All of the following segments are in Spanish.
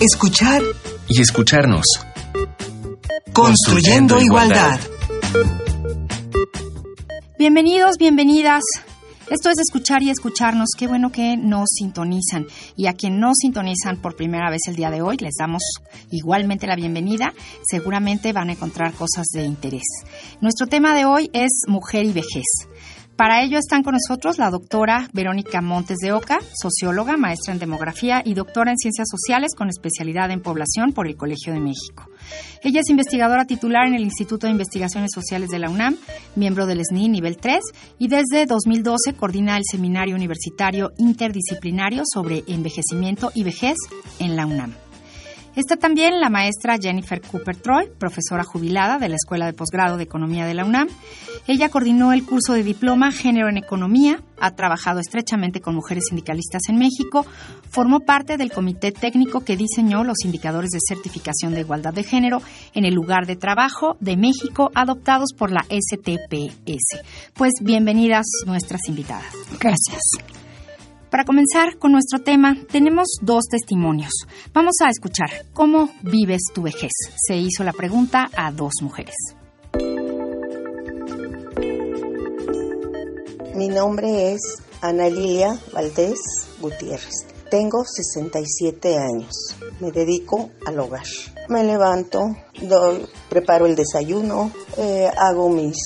escuchar y escucharnos. Construyendo, igualdad. Bienvenidos, bienvenidas. Esto es escuchar y escucharnos. Qué bueno que nos sintonizan. Y a quien no sintonizan por primera vez el día de hoy, les damos igualmente la bienvenida. Seguramente van a encontrar cosas de interés. Nuestro tema de hoy es mujer y vejez. Para ello están con nosotros la doctora Verónica Montes de Oca, socióloga, maestra en demografía y doctora en ciencias sociales con especialidad en población por el Colegio de México. Ella es investigadora titular en el Instituto de Investigaciones Sociales de la UNAM, miembro del SNI nivel 3 y desde 2012 coordina el Seminario Universitario Interdisciplinario sobre Envejecimiento y Vejez en la UNAM. Está también la maestra Jennifer Cooper Troy, profesora jubilada de la Escuela de Posgrado de Economía de la UNAM. Ella coordinó el curso de diploma Género en Economía, ha trabajado estrechamente con mujeres sindicalistas en México, formó parte del comité técnico que diseñó los indicadores de certificación de igualdad de género en el lugar de trabajo de México adoptados por la STPS. Pues bienvenidas nuestras invitadas. Gracias. Para comenzar con nuestro tema, tenemos dos testimonios. Vamos a escuchar cómo vives tu vejez. Se hizo la pregunta a dos mujeres. Mi nombre es Ana Lilia Valdés Gutiérrez. Tengo 67 años. Me dedico al hogar. Me levanto, doy, preparo el desayuno, eh, hago mis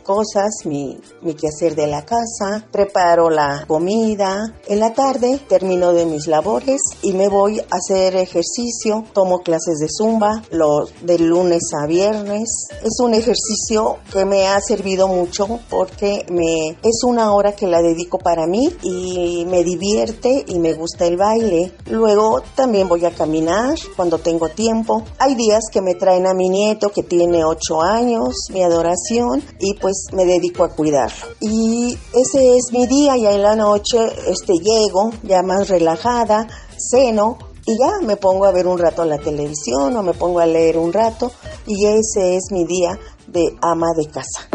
cosas, mi, mi quehacer de la casa, preparo la comida. En la tarde termino de mis labores y me voy a hacer ejercicio. Tomo clases de zumba los de lunes a viernes. Es un ejercicio que me ha servido mucho porque me es una hora que la dedico para mí y me divierte y me gusta el baile. Luego también voy a caminar cuando tengo tiempo. Hay días que me traen a mi nieto que tiene 8 años, mi adoración, y pues me dedico a cuidarlo. Y ese es mi día, ya en la noche este, llego ya más relajada, ceno y ya me pongo a ver un rato la televisión o me pongo a leer un rato y ese es mi día de ama de casa.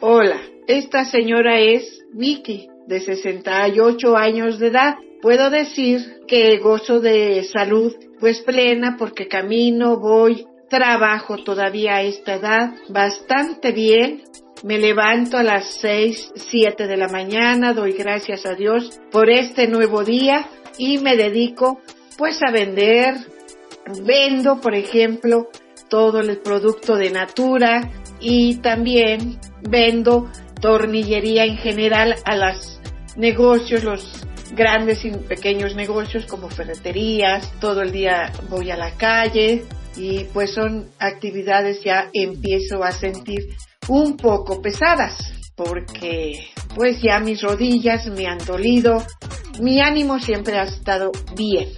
Hola, esta señora es Vicky, de 68 años de edad. Puedo decir que gozo de salud pues plena porque camino, voy Trabajo todavía a esta edad bastante bien. Me levanto a las 6, 7 de la mañana, doy gracias a Dios por este nuevo día y me dedico pues a vender. Vendo, por ejemplo, todo el producto de Natura y también vendo tornillería en general a los negocios, los grandes y pequeños negocios como ferreterías. Todo el día voy a la calle, y pues son actividades ya empiezo a sentir un poco pesadas porque pues ya mis rodillas me han dolido, mi ánimo siempre ha estado bien,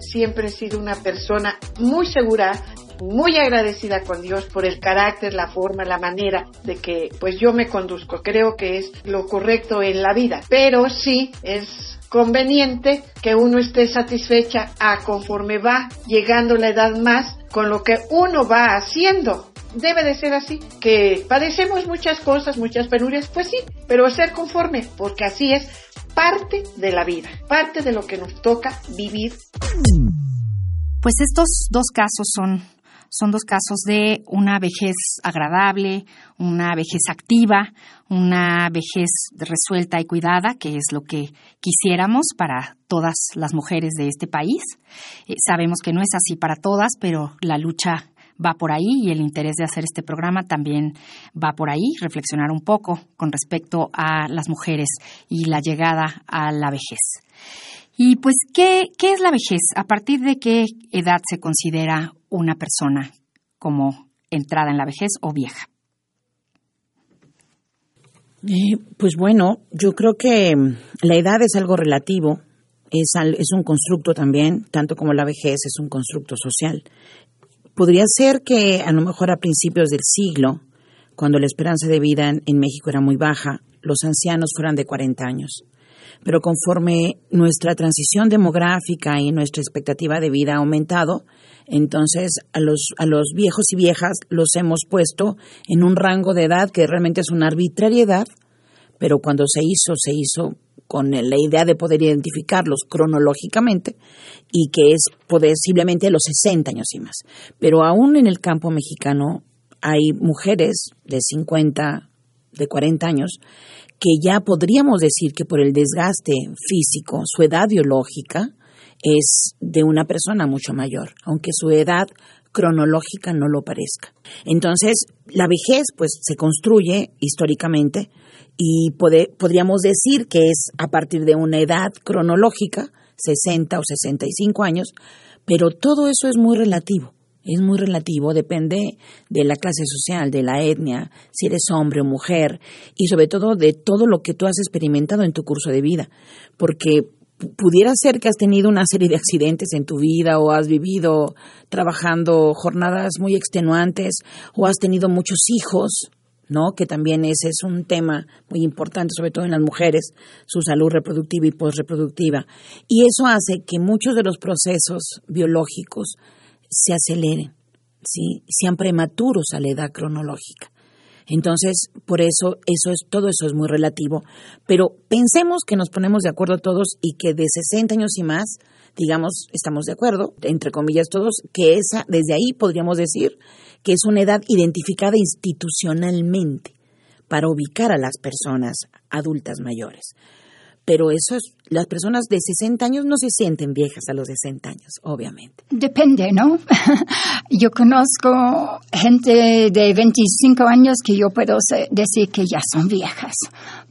siempre he sido una persona muy segura, muy agradecida con Dios por el carácter, la forma, la manera de que pues yo me conduzco, creo que es lo correcto en la vida, pero sí es conveniente que uno esté satisfecha a conforme va llegando la edad más con lo que uno va haciendo. Debe de ser así, que padecemos muchas cosas, muchas penurias, pues sí, pero ser conforme, porque así es parte de la vida, parte de lo que nos toca vivir. Pues estos dos casos son son dos casos de una vejez agradable, una vejez activa, una vejez resuelta y cuidada, que es lo que quisiéramos para todas las mujeres de este país. Eh, sabemos que no es así para todas, pero la lucha va por ahí y el interés de hacer este programa también va por ahí, reflexionar un poco con respecto a las mujeres y la llegada a la vejez. Y pues, ¿qué, ¿qué es la vejez? ¿A partir de qué edad se considera una persona como entrada en la vejez o vieja? Eh, pues bueno, yo creo que mm, la edad es algo relativo, es, es un constructo también, tanto como la vejez es un constructo social. Podría ser que a lo mejor a principios del siglo, cuando la esperanza de vida en México era muy baja, los ancianos fueran de 40 años pero conforme nuestra transición demográfica y nuestra expectativa de vida ha aumentado, entonces a los, a los viejos y viejas los hemos puesto en un rango de edad que realmente es una arbitrariedad, pero cuando se hizo, se hizo con la idea de poder identificarlos cronológicamente y que es posiblemente los 60 años y más. Pero aún en el campo mexicano hay mujeres de 50, de 40 años que ya podríamos decir que por el desgaste físico, su edad biológica es de una persona mucho mayor, aunque su edad cronológica no lo parezca. Entonces, la vejez pues se construye históricamente y podríamos decir que es a partir de una edad cronológica, 60 o 65 años, pero todo eso es muy relativo. Es muy relativo, depende de la clase social, de la etnia, si eres hombre o mujer, y sobre todo de todo lo que tú has experimentado en tu curso de vida. Porque pudiera ser que has tenido una serie de accidentes en tu vida o has vivido trabajando jornadas muy extenuantes o has tenido muchos hijos, ¿no? Que también ese es un tema muy importante, sobre todo en las mujeres, su salud reproductiva y postreproductiva. Y eso hace que muchos de los procesos biológicos se aceleren, ¿sí? sean prematuros a la edad cronológica. Entonces, por eso, eso es, todo eso es muy relativo. Pero pensemos que nos ponemos de acuerdo todos y que de 60 años y más, digamos, estamos de acuerdo, entre comillas todos, que esa, desde ahí podríamos decir que es una edad identificada institucionalmente para ubicar a las personas adultas mayores pero eso es, las personas de 60 años no se sienten viejas a los 60 años, obviamente. Depende, ¿no? yo conozco gente de 25 años que yo puedo decir que ya son viejas,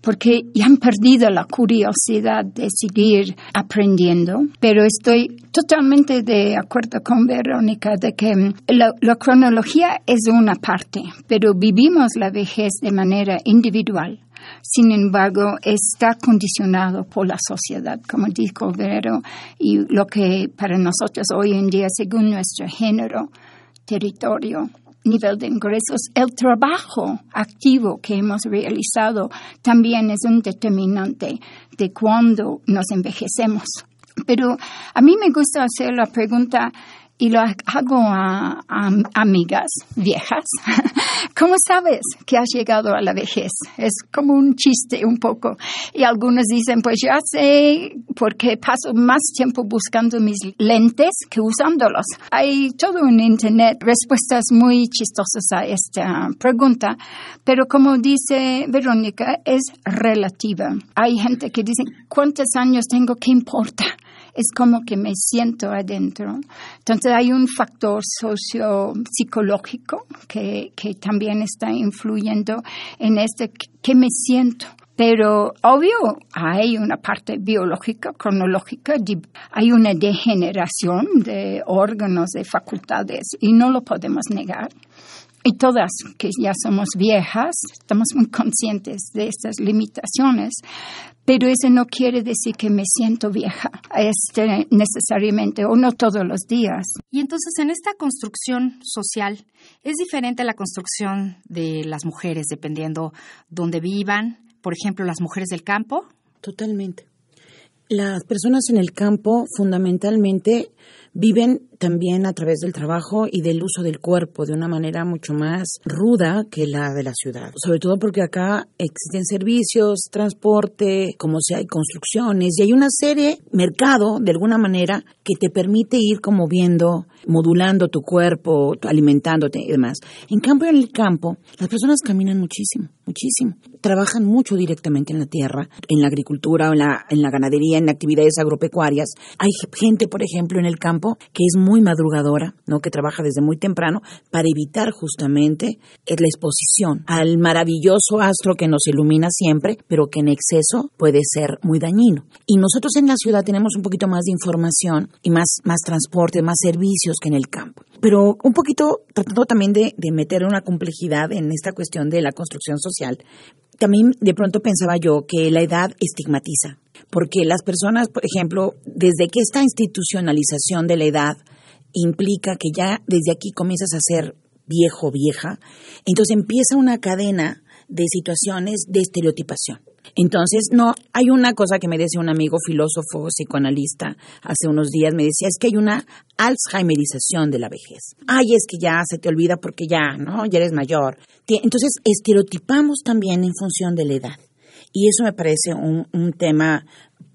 porque ya han perdido la curiosidad de seguir aprendiendo, pero estoy totalmente de acuerdo con Verónica de que la, la cronología es una parte, pero vivimos la vejez de manera individual sin embargo, está condicionado por la sociedad, como dijo Vero, y lo que para nosotros hoy en día, según nuestro género, territorio, nivel de ingresos, el trabajo activo que hemos realizado también es un determinante de cuándo nos envejecemos. Pero a mí me gusta hacer la pregunta, y lo hago a, amigas viejas. ¿Cómo sabes que has llegado a la vejez? Es como un chiste un poco. Y algunos dicen, pues ya sé porque paso más tiempo buscando mis lentes que usándolos. Hay todo en Internet respuestas muy chistosas a esta pregunta, pero como dice Verónica, es relativa. Hay gente que dice, ¿cuántos años tengo? ¿Qué importa? Es como que me siento adentro. Entonces hay un factor socio-psicológico que, también está influyendo en este que me siento. Pero obvio, hay una parte biológica, cronológica, hay una degeneración de órganos, de facultades, y no lo podemos negar. Y todas que ya somos viejas, estamos muy conscientes de estas limitaciones, pero eso no quiere decir que me siento vieja este, necesariamente o no todos los días. Y entonces en esta construcción social es diferente la construcción de las mujeres dependiendo dónde vivan, por ejemplo, las mujeres del campo. Totalmente. Las personas en el campo fundamentalmente viven también a través del trabajo y del uso del cuerpo de una manera mucho más ruda que la de la ciudad. Sobre todo porque acá existen servicios, transporte, como sea, hay construcciones y hay una serie, mercado de alguna manera, que te permite ir como viendo, modulando tu cuerpo, alimentándote y demás. En cambio, en el campo, las personas caminan muchísimo, muchísimo. Trabajan mucho directamente en la tierra, en la agricultura, en la, en la ganadería, en actividades agropecuarias. Hay gente, por ejemplo, en el campo que es muy madrugadora, ¿no? que trabaja desde muy temprano para evitar justamente la exposición al maravilloso astro que nos ilumina siempre, pero que en exceso puede ser muy dañino. Y nosotros en la ciudad tenemos un poquito más de información y más, más transporte, más servicios que en el campo. Pero un poquito tratando también de, de meter una complejidad en esta cuestión de la construcción social, también de pronto pensaba yo que la edad estigmatiza, porque las personas, por ejemplo, desde que esta institucionalización de la edad implica que ya desde aquí comienzas a ser viejo, vieja, entonces empieza una cadena de situaciones de estereotipación. Entonces, no, hay una cosa que me decía un amigo filósofo, psicoanalista, hace unos días, me decía, es que hay una alzheimerización de la vejez. Ay, es que ya se te olvida porque ya, ¿no? Ya eres mayor. Entonces, estereotipamos también en función de la edad. Y eso me parece un, un tema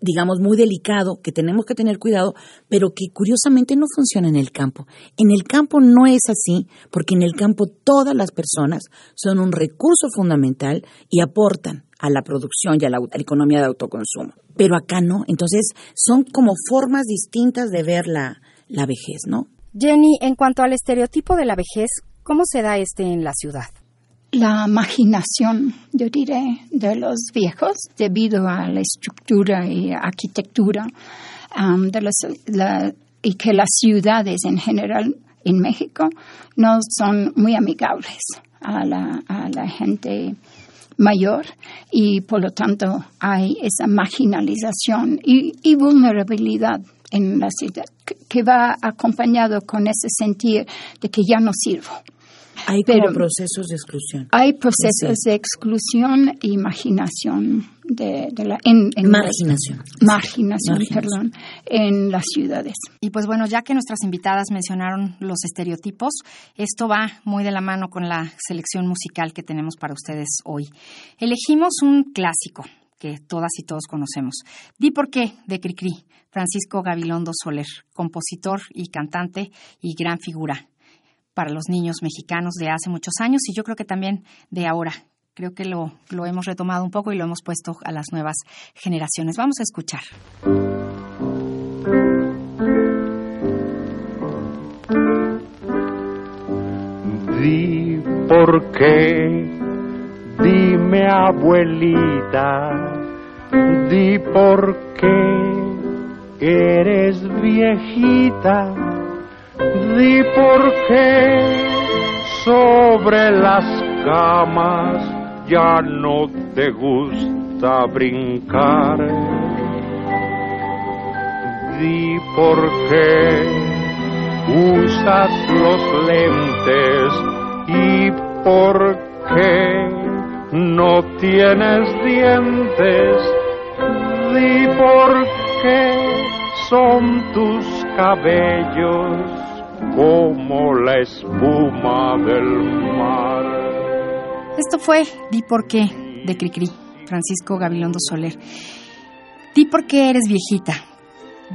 digamos, muy delicado, que tenemos que tener cuidado, pero que curiosamente no funciona en el campo. En el campo no es así, porque en el campo todas las personas son un recurso fundamental y aportan a la producción y a la, economía de autoconsumo. Pero acá no. Entonces, son como formas distintas de ver la, la vejez, ¿no? Jenny, en cuanto al estereotipo de la vejez, ¿cómo se da este en la ciudad? La imaginación, yo diré, de los viejos debido a la estructura y arquitectura um, de y que las ciudades en general en México no son muy amigables a la, a la gente mayor y por lo tanto hay esa marginalización y vulnerabilidad en la ciudad que va acompañado con ese sentir de que ya no sirvo hay como procesos de exclusión. Hay procesos de exclusión e imaginación de, la en, marginación. marginación, perdón, en las ciudades. Y pues bueno, ya que nuestras invitadas mencionaron los estereotipos, esto va muy de la mano con la selección musical que tenemos para ustedes hoy. Elegimos un clásico que todas y todos conocemos. Di por qué de Cricri, Francisco Gabilondo Soler, compositor y cantante y gran figura para los niños mexicanos de hace muchos años y yo creo que también de ahora. Creo que lo, lo hemos retomado un poco y lo hemos puesto a las nuevas generaciones. Vamos a escuchar. Di por qué, dime abuelita, di por qué eres viejita Di por qué sobre las camas ya no te gusta brincar. Di por qué usas los lentes y por qué no tienes dientes. Di por qué son tus cabellos como la espuma del mar. Esto fue Di por qué de Cricri, Francisco Gabilondo Soler. Di por qué eres viejita.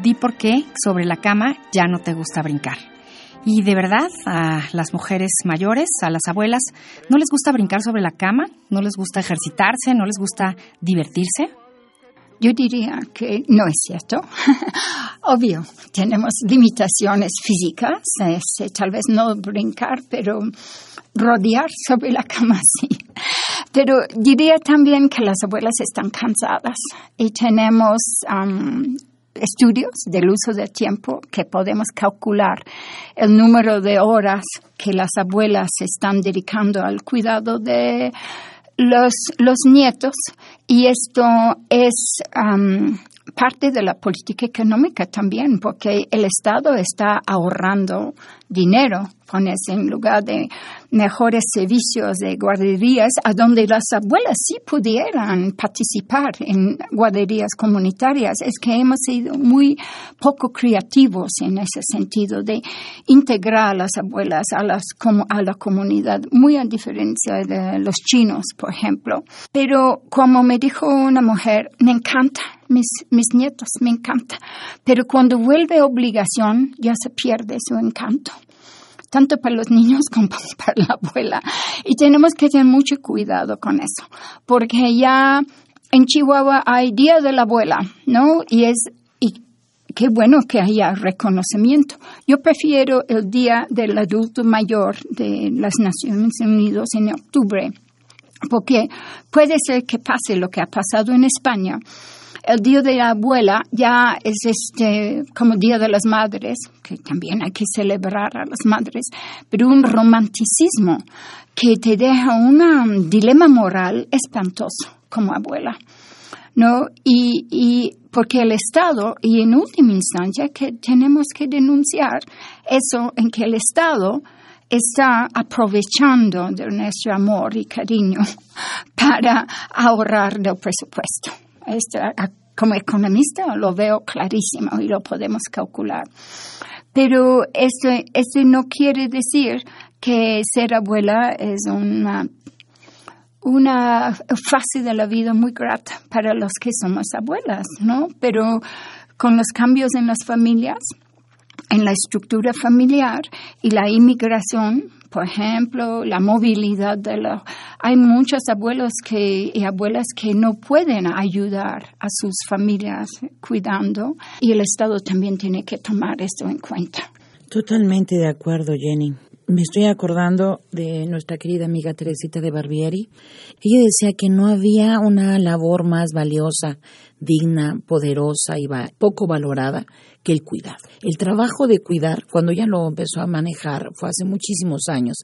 Di por qué sobre la cama ya no te gusta brincar. Y de verdad, a las mujeres mayores, a las abuelas, ¿no les gusta brincar sobre la cama? ¿No les gusta ejercitarse? ¿No les gusta divertirse? Yo diría que no es cierto. Obvio, tenemos limitaciones físicas, este, tal vez no brincar, pero rodear sobre la cama sí. Pero diría también que las abuelas están cansadas y tenemos estudios del uso del tiempo que podemos calcular el número de horas que las abuelas están dedicando al cuidado de los, los nietos y esto es parte de la política económica también, porque el Estado está ahorrando dinero pones en lugar de mejores servicios de guarderías, a donde las abuelas sí pudieran participar en guarderías comunitarias. Es que hemos sido muy poco creativos en ese sentido de integrar a las abuelas a, las, a la comunidad, muy a diferencia de los chinos, por ejemplo. Pero como me dijo una mujer, me encanta mis, mis nietos, me encanta. Pero cuando vuelve obligación, ya se pierde su encanto tanto para los niños como para la abuela. Y tenemos que tener mucho cuidado con eso, porque ya en Chihuahua hay Día de la Abuela, ¿no? Y es y qué bueno que haya reconocimiento. Yo prefiero el Día del Adulto Mayor de las Naciones Unidas en octubre, porque puede ser que pase lo que ha pasado en España el Día de la Abuela ya es este como Día de las Madres, que también hay que celebrar a las madres, pero un romanticismo que te deja un dilema moral espantoso como abuela. ¿no? Y, y, porque el Estado, y en última instancia, que tenemos que denunciar eso en que el Estado está aprovechando de nuestro amor y cariño para ahorrar del presupuesto. Este, como economista lo veo clarísimo y lo podemos calcular. Pero esto, esto no quiere decir que ser abuela es una una fase de la vida muy grata para los que somos abuelas, ¿no? Pero con los cambios en las familias, en la estructura familiar y la inmigración, por ejemplo, la movilidad de la... Hay muchos abuelos que, y abuelas que no pueden ayudar a sus familias cuidando y el Estado también tiene que tomar esto en cuenta. Totalmente de acuerdo, Jenny. Me estoy acordando de nuestra querida amiga Teresita de Barbieri. Ella decía que no había una labor más valiosa, digna, poderosa y poco valorada que el cuidado. El trabajo de cuidar, cuando ella lo empezó a manejar, fue hace muchísimos años.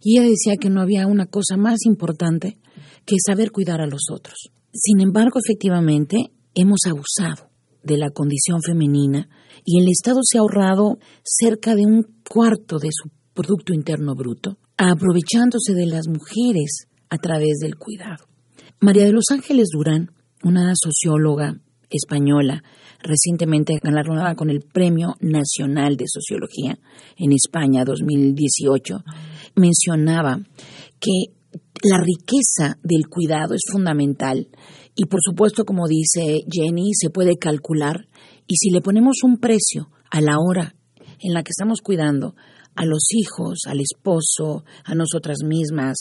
Y ella decía que no había una cosa más importante que saber cuidar a los otros. Sin embargo, efectivamente, hemos abusado de la condición femenina y el Estado se ha ahorrado cerca de un cuarto de su Producto Interno Bruto, aprovechándose de las mujeres a través del cuidado. María de los Ángeles Durán, una socióloga española, recientemente galardonada con el Premio Nacional de Sociología en España 2018, mencionaba que la riqueza del cuidado es fundamental y por supuesto, como dice Jenny, se puede calcular y si le ponemos un precio a la hora en la que estamos cuidando, a los hijos, al esposo, a nosotras mismas,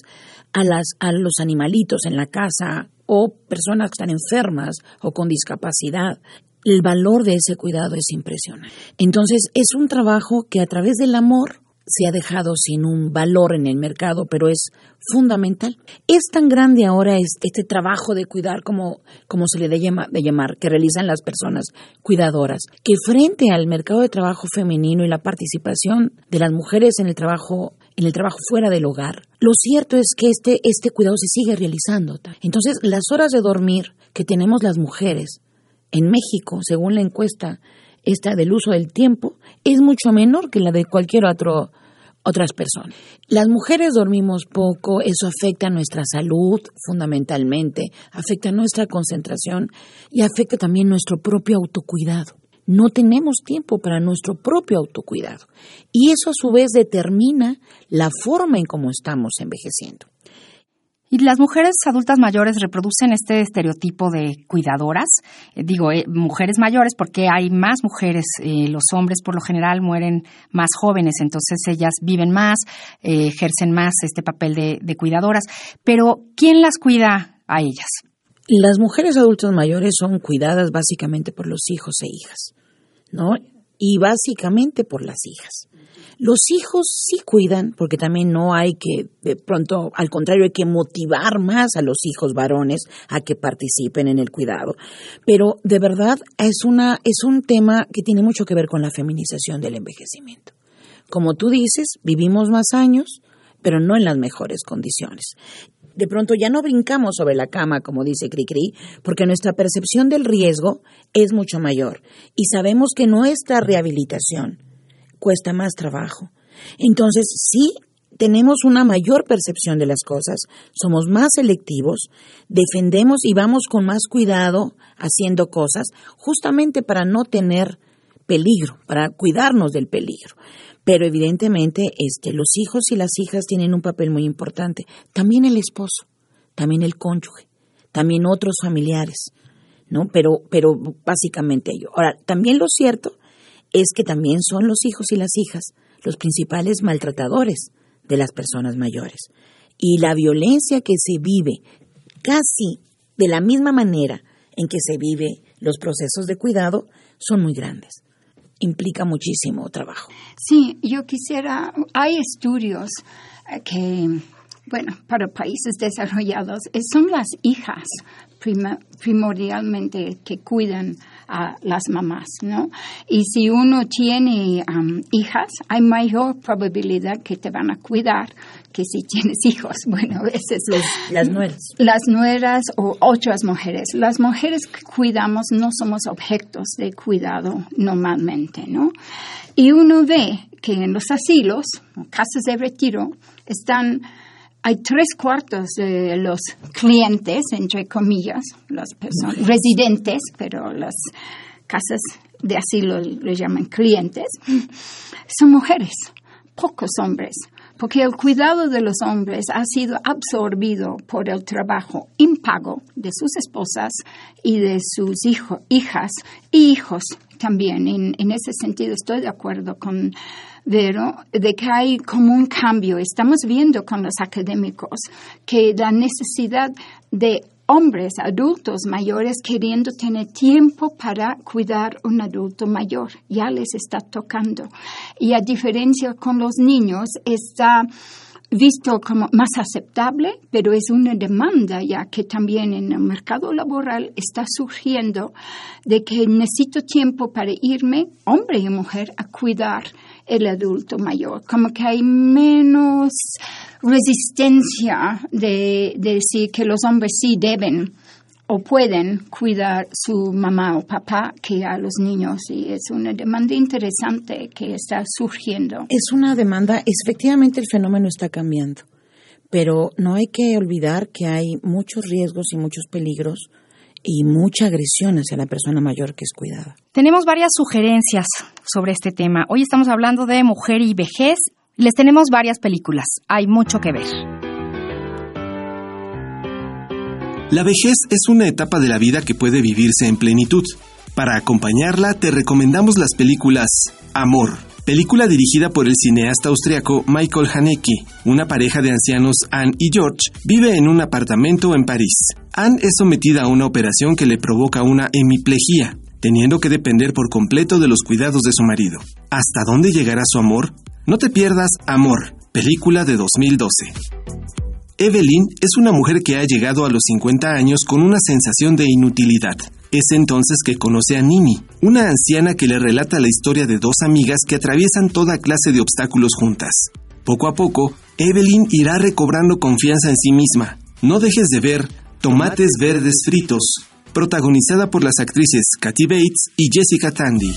a, las, a los animalitos en la casa o personas que están enfermas o con discapacidad. El valor de ese cuidado es impresionante. Entonces, es un trabajo que a través del amor se ha dejado sin un valor en el mercado, pero es fundamental. Es tan grande ahora este trabajo de cuidar, como, como se le de, de llamar, que realizan las personas cuidadoras, que frente al mercado de trabajo femenino y la participación de las mujeres en el trabajo en el trabajo fuera del hogar, lo cierto es que este, este cuidado se sigue realizando. Entonces, las horas de dormir que tenemos las mujeres en México, según la encuesta esta del uso del tiempo es mucho menor que la de cualquier otro otras personas. Las mujeres dormimos poco, eso afecta nuestra salud fundamentalmente, afecta nuestra concentración y afecta también nuestro propio autocuidado. No tenemos tiempo para nuestro propio autocuidado y eso a su vez determina la forma en cómo estamos envejeciendo. Y las mujeres adultas mayores reproducen este estereotipo de cuidadoras. Eh, digo, eh, mujeres mayores porque hay más mujeres. Eh, los hombres por lo general mueren más jóvenes, entonces ellas viven más, ejercen más este papel de, de cuidadoras. Pero, ¿quién las cuida a ellas? Las mujeres adultas mayores son cuidadas básicamente por los hijos e hijas, ¿no? Y básicamente por las hijas. Los hijos sí cuidan, porque también no hay que, de pronto, al contrario, hay que motivar más a los hijos varones a que participen en el cuidado. Pero de verdad es, una, es un tema que tiene mucho que ver con la feminización del envejecimiento. Como tú dices, vivimos más años, pero no en las mejores condiciones. De pronto ya no brincamos sobre la cama, como dice Cricri, porque nuestra percepción del riesgo es mucho mayor y sabemos que nuestra rehabilitación cuesta más trabajo. Entonces, sí tenemos una mayor percepción de las cosas, somos más selectivos, defendemos y vamos con más cuidado haciendo cosas, justamente para no tener peligro, para cuidarnos del peligro. Pero evidentemente este, los hijos y las hijas tienen un papel muy importante, también el esposo, también el cónyuge, también otros familiares, ¿no? Pero, pero básicamente ello. Ahora, también lo cierto es que también son los hijos y las hijas los principales maltratadores de las personas mayores. Y la violencia que se vive casi de la misma manera en que se vive los procesos de cuidado son muy grandes. Implica muchísimo trabajo. Sí, yo quisiera, hay estudios eh, que, bueno, para países desarrollados, eh, son las hijas primordialmente que cuidan a las mamás, ¿no? Y si uno tiene hijas, hay mayor probabilidad que te van a cuidar que si tienes hijos. Bueno, esas las nueras. Las nueras o otras mujeres. Las mujeres que cuidamos no somos objetos de cuidado normalmente, ¿no? Y uno ve que en los asilos, casas de retiro, están hay tres cuartos de los clientes, entre comillas, las personas residentes, pero las casas de asilo le llaman clientes, son mujeres, pocos hombres, porque el cuidado de los hombres ha sido absorbido por el trabajo impago de sus esposas y de sus hijos, hijas y hijos también. En, en ese sentido estoy de acuerdo con Vero de que hay como un cambio. Estamos viendo con los académicos que la necesidad de hombres adultos mayores queriendo tener tiempo para cuidar un adulto mayor. Ya les está tocando. Y a diferencia con los niños, está visto como más aceptable, pero es una demanda ya que también en el mercado laboral está surgiendo de que necesito tiempo para irme, hombre y mujer, a cuidar el adulto mayor. Como que hay menos resistencia de, decir que los hombres sí deben o pueden cuidar su mamá o papá que a los niños y es una demanda interesante que está surgiendo. Es una demanda, efectivamente el fenómeno está cambiando, pero no hay que olvidar que hay muchos riesgos y muchos peligros y mucha agresión hacia la persona mayor que es cuidada. Tenemos varias sugerencias sobre este tema. Hoy estamos hablando de mujer y vejez. Les tenemos varias películas. Hay mucho que ver. La vejez es una etapa de la vida que puede vivirse en plenitud. Para acompañarla te recomendamos las películas Amor, película dirigida por el cineasta austriaco Michael Haneke. Una pareja de ancianos, Anne y George, vive en un apartamento en París. Anne es sometida a una operación que le provoca una hemiplegia, teniendo que depender por completo de los cuidados de su marido. ¿Hasta dónde llegará su amor? No te pierdas Amor, película de 2012. Evelyn es una mujer que ha llegado a los 50 años con una sensación de inutilidad. Es entonces que conoce a Nini, una anciana que le relata la historia de dos amigas que atraviesan toda clase de obstáculos juntas. Poco a poco, Evelyn irá recobrando confianza en sí misma. No dejes de ver Tomates Verdes Fritos, protagonizada por las actrices Kathy Bates y Jessica Tandy.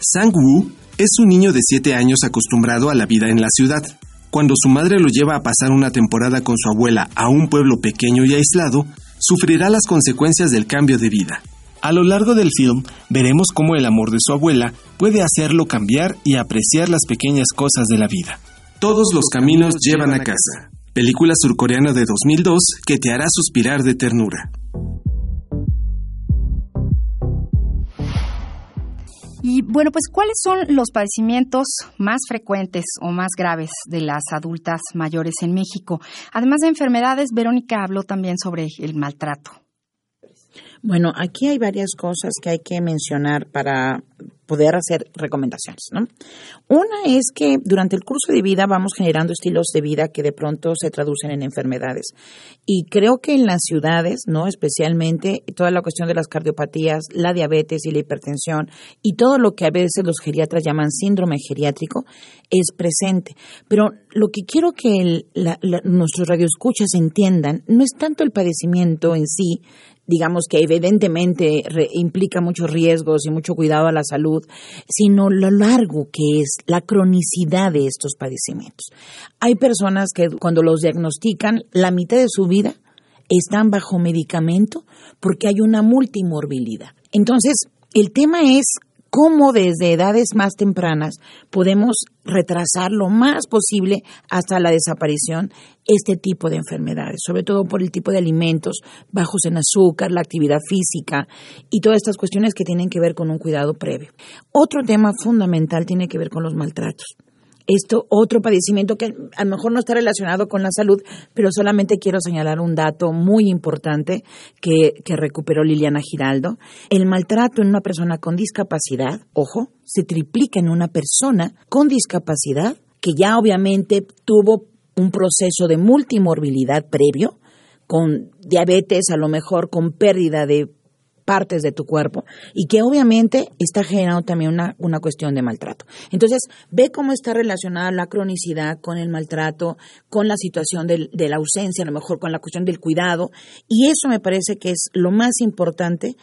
Sang-woo es un niño de 7 años acostumbrado a la vida en la ciudad. Cuando su madre lo lleva a pasar una temporada con su abuela a un pueblo pequeño y aislado, sufrirá las consecuencias del cambio de vida. A lo largo del film veremos cómo el amor de su abuela puede hacerlo cambiar y apreciar las pequeñas cosas de la vida. Todos los caminos llevan a casa. Película surcoreana de 2002 que te hará suspirar de ternura. Bueno, pues ¿cuáles son los padecimientos más frecuentes o más graves de las adultas mayores en México? Además de enfermedades, Verónica habló también sobre el maltrato. Bueno, aquí hay varias cosas que hay que mencionar para poder hacer recomendaciones, ¿no? Una es que durante el curso de vida vamos generando estilos de vida que de pronto se traducen en enfermedades. Y creo que en las ciudades, ¿no? Especialmente toda la cuestión de las cardiopatías, la diabetes y la hipertensión y todo lo que a veces los geriatras llaman síndrome geriátrico es presente. Pero lo que quiero que nuestros radioescuchas entiendan no es tanto el padecimiento en sí, digamos que evidentemente implica muchos riesgos y mucho cuidado a la salud, sino lo largo que es la cronicidad de estos padecimientos. Hay personas que cuando los diagnostican, la mitad de su vida están bajo medicamento porque hay una multimorbilidad. Entonces, el tema es cómo desde edades más tempranas podemos retrasar lo más posible hasta la desaparición este tipo de enfermedades, sobre todo por el tipo de alimentos bajos en azúcar, la actividad física y todas estas cuestiones que tienen que ver con un cuidado previo. Otro tema fundamental tiene que ver con los maltratos esto otro padecimiento que a lo mejor no está relacionado con la salud, pero solamente quiero señalar un dato muy importante que, que recuperó Liliana Giraldo. El maltrato en una persona con discapacidad, ojo, se triplica en una persona con discapacidad que ya obviamente tuvo un proceso de multimorbilidad previo, con diabetes, a lo mejor con pérdida de partes de tu cuerpo y que obviamente está generando también una, una cuestión de maltrato. Entonces, ve cómo está relacionada la cronicidad con el maltrato, con la situación de la ausencia, a lo mejor con la cuestión del cuidado, y eso me parece que es lo más importante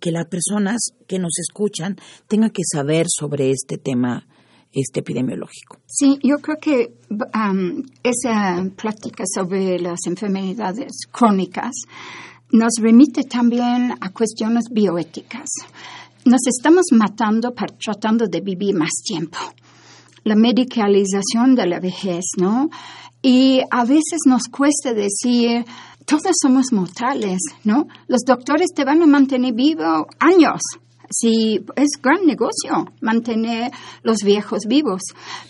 que, las personas que nos escuchan tengan que saber sobre este tema este epidemiológico. Sí, yo creo que um, esa plática sobre las enfermedades crónicas nos remite también a cuestiones bioéticas. Nos estamos matando para tratando de vivir más tiempo. la medicalización de la vejez, ¿no? Y a veces nos cuesta decir, todos somos mortales, ¿no? Los doctores te van a mantener vivo años. Sí, es gran negocio mantener los viejos vivos.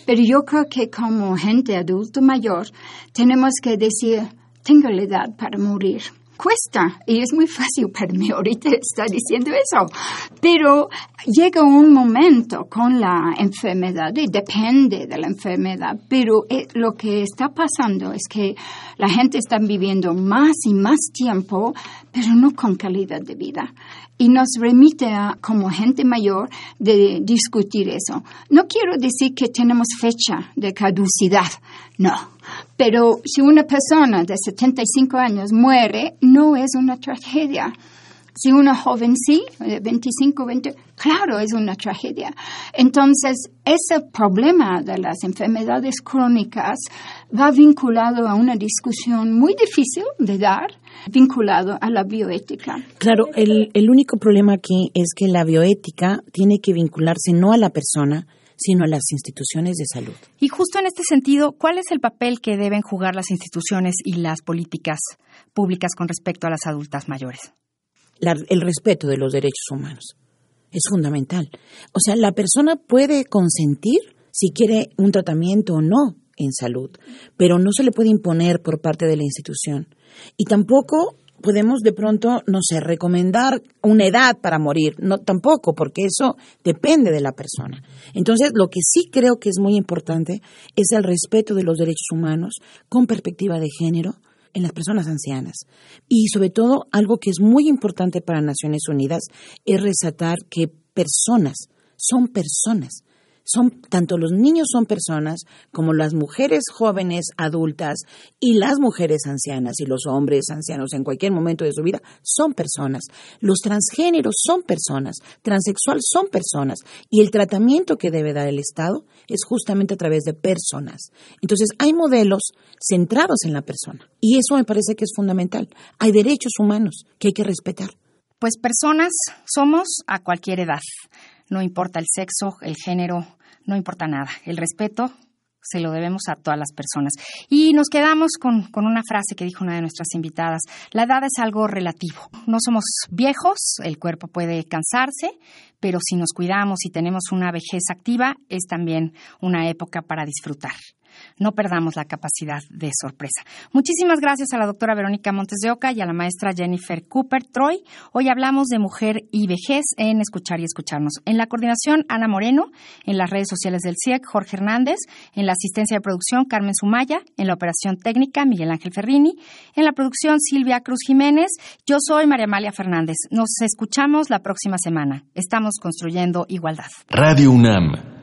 Pero yo creo que como gente adulto mayor tenemos que decir, tengo la edad para morir cuesta y es muy fácil para mí ahorita estar diciendo eso. Pero llega un momento con la enfermedad y depende de la enfermedad, pero eh, lo que está pasando es que la gente está viviendo más y más tiempo, pero no con calidad de vida y nos remite a, como gente mayor de discutir eso. No quiero decir que tenemos fecha de caducidad, no. Pero si una persona de 75 años muere, no es una tragedia. Si una joven sí, de 25, 20, claro, es una tragedia. Entonces, ese problema de las enfermedades crónicas va vinculado a una discusión muy difícil de dar, vinculado a la bioética. Claro, el, el único problema aquí es que la bioética tiene que vincularse no a la persona, sino a las instituciones de salud. Y justo en este sentido, ¿cuál es el papel que deben jugar las instituciones y las políticas públicas con respecto a las adultas mayores? el respeto de los derechos humanos es fundamental. O sea, la persona puede consentir si quiere un tratamiento o no en salud, pero no se le puede imponer por parte de la institución. Y tampoco podemos de pronto, no sé, recomendar una edad para morir, no tampoco, porque eso depende de la persona. Entonces, lo que sí creo que es muy importante es el respeto de los derechos humanos con perspectiva de género, en las personas ancianas. Y sobre todo, algo que es muy importante para Naciones Unidas es resaltar que personas son personas son tanto los niños son personas como las mujeres jóvenes adultas y las mujeres ancianas y los hombres ancianos en cualquier momento de su vida son personas. Los transgéneros son personas, transexual son personas y el tratamiento que debe dar el Estado es justamente a través de personas. Entonces hay modelos centrados en la persona y eso me parece que es fundamental. Hay derechos humanos que hay que respetar. Pues personas somos a cualquier edad no importa el sexo, el género, no importa nada. El respeto se lo debemos a todas las personas. Y nos quedamos con, con, una frase que dijo una de nuestras invitadas. La edad es algo relativo. No somos viejos, el cuerpo puede cansarse, pero si nos cuidamos y tenemos una vejez activa, es también una época para disfrutar no perdamos la capacidad de sorpresa. Muchísimas gracias a la doctora Verónica Montes de Oca y a la maestra Jennifer Cooper Troy. Hoy hablamos de mujer y vejez en Escuchar y Escucharnos. En la coordinación, Ana Moreno, en las redes sociales del CIEC, Jorge Hernández, en la asistencia de producción, Carmen Sumaya, en la operación técnica, Miguel Ángel Ferrini, en la producción, Silvia Cruz Jiménez. Yo soy María Amalia Fernández. Nos escuchamos la próxima semana. Estamos construyendo igualdad. Radio UNAM